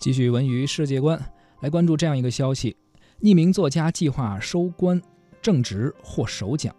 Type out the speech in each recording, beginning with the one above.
继续文娱世界观，来关注这样一个消息：匿名作家计划收官，正直获首奖。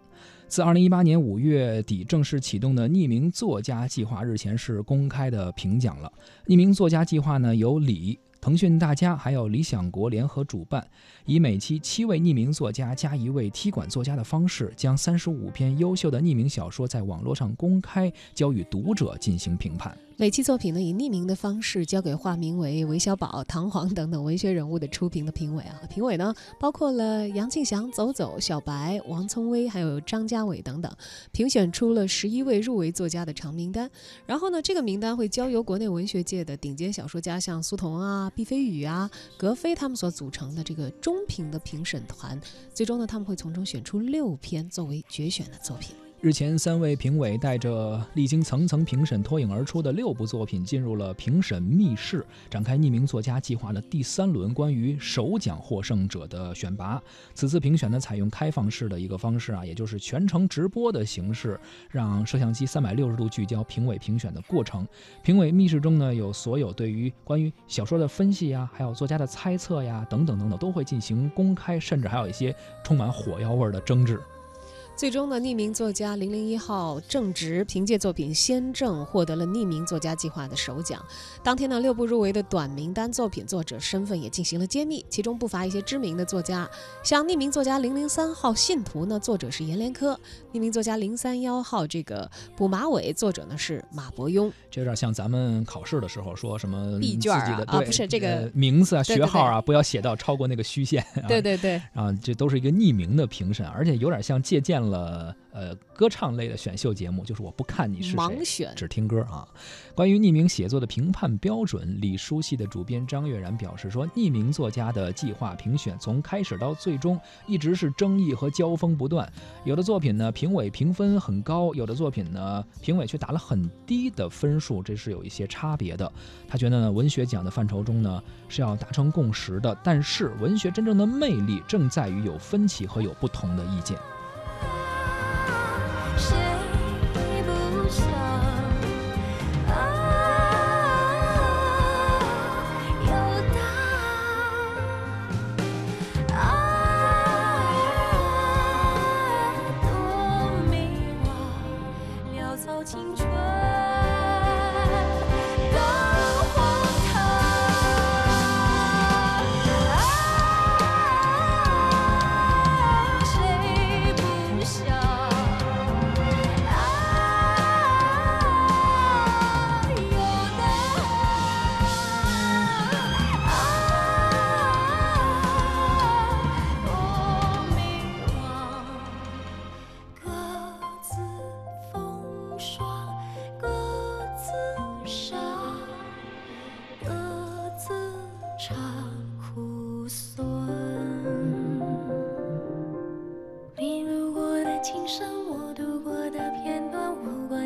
自二零一八年五月底正式启动的匿名作家计划，日前是公开的评奖了。匿名作家计划呢，由李。腾讯、大家还有理想国联合主办，以每期七位匿名作家加一位踢馆作家的方式，将三十五篇优秀的匿名小说在网络上公开交予读者进行评判。每期作品呢，以匿名的方式交给化名为韦小宝、唐璜等等文学人物的初评的评委啊。评委呢，包括了杨庆祥、走走、小白、王聪威，还有张家伟等等，评选出了十一位入围作家的长名单。然后呢，这个名单会交由国内文学界的顶尖小说家，像苏童啊、毕飞宇啊、格非他们所组成的这个中评的评审团。最终呢，他们会从中选出六篇作为决选的作品。日前，三位评委带着历经层层评审脱颖而出的六部作品，进入了评审密室，展开匿名作家计划的第三轮关于首奖获胜者的选拔。此次评选呢，采用开放式的一个方式啊，也就是全程直播的形式，让摄像机三百六十度聚焦评委评选的过程。评委密室中呢，有所有对于关于小说的分析呀，还有作家的猜测呀，等等等等，都会进行公开，甚至还有一些充满火药味的争执。最终呢，匿名作家零零一号正直凭借作品《先正》获得了匿名作家计划的首奖。当天呢，六部入围的短名单作品作者身份也进行了揭秘，其中不乏一些知名的作家，像匿名作家零零三号信徒呢，作者是阎连科；匿名作家零三幺号这个补马尾，作者呢是马伯庸。这有点像咱们考试的时候说什么闭卷啊，啊不是这个名字啊、学号啊，不要写到超过那个虚线。对对对，啊，这都是一个匿名的评审，而且有点像借鉴。了呃，歌唱类的选秀节目，就是我不看你是谁，只听歌啊。关于匿名写作的评判标准，李书系的主编张悦然表示说，匿名作家的计划评选从开始到最终一直是争议和交锋不断。有的作品呢，评委评分很高；有的作品呢，评委却打了很低的分数，这是有一些差别的。他觉得呢，文学奖的范畴中呢，是要达成共识的，但是文学真正的魅力正在于有分歧和有不同的意见。草青春。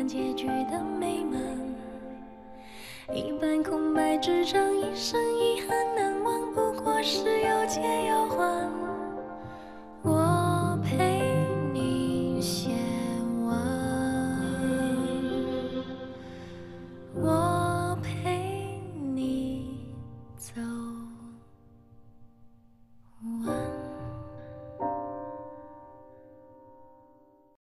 结局的美满，一半空白纸张，一生遗憾难忘，不过是有借有还。我陪你写完，我陪你走。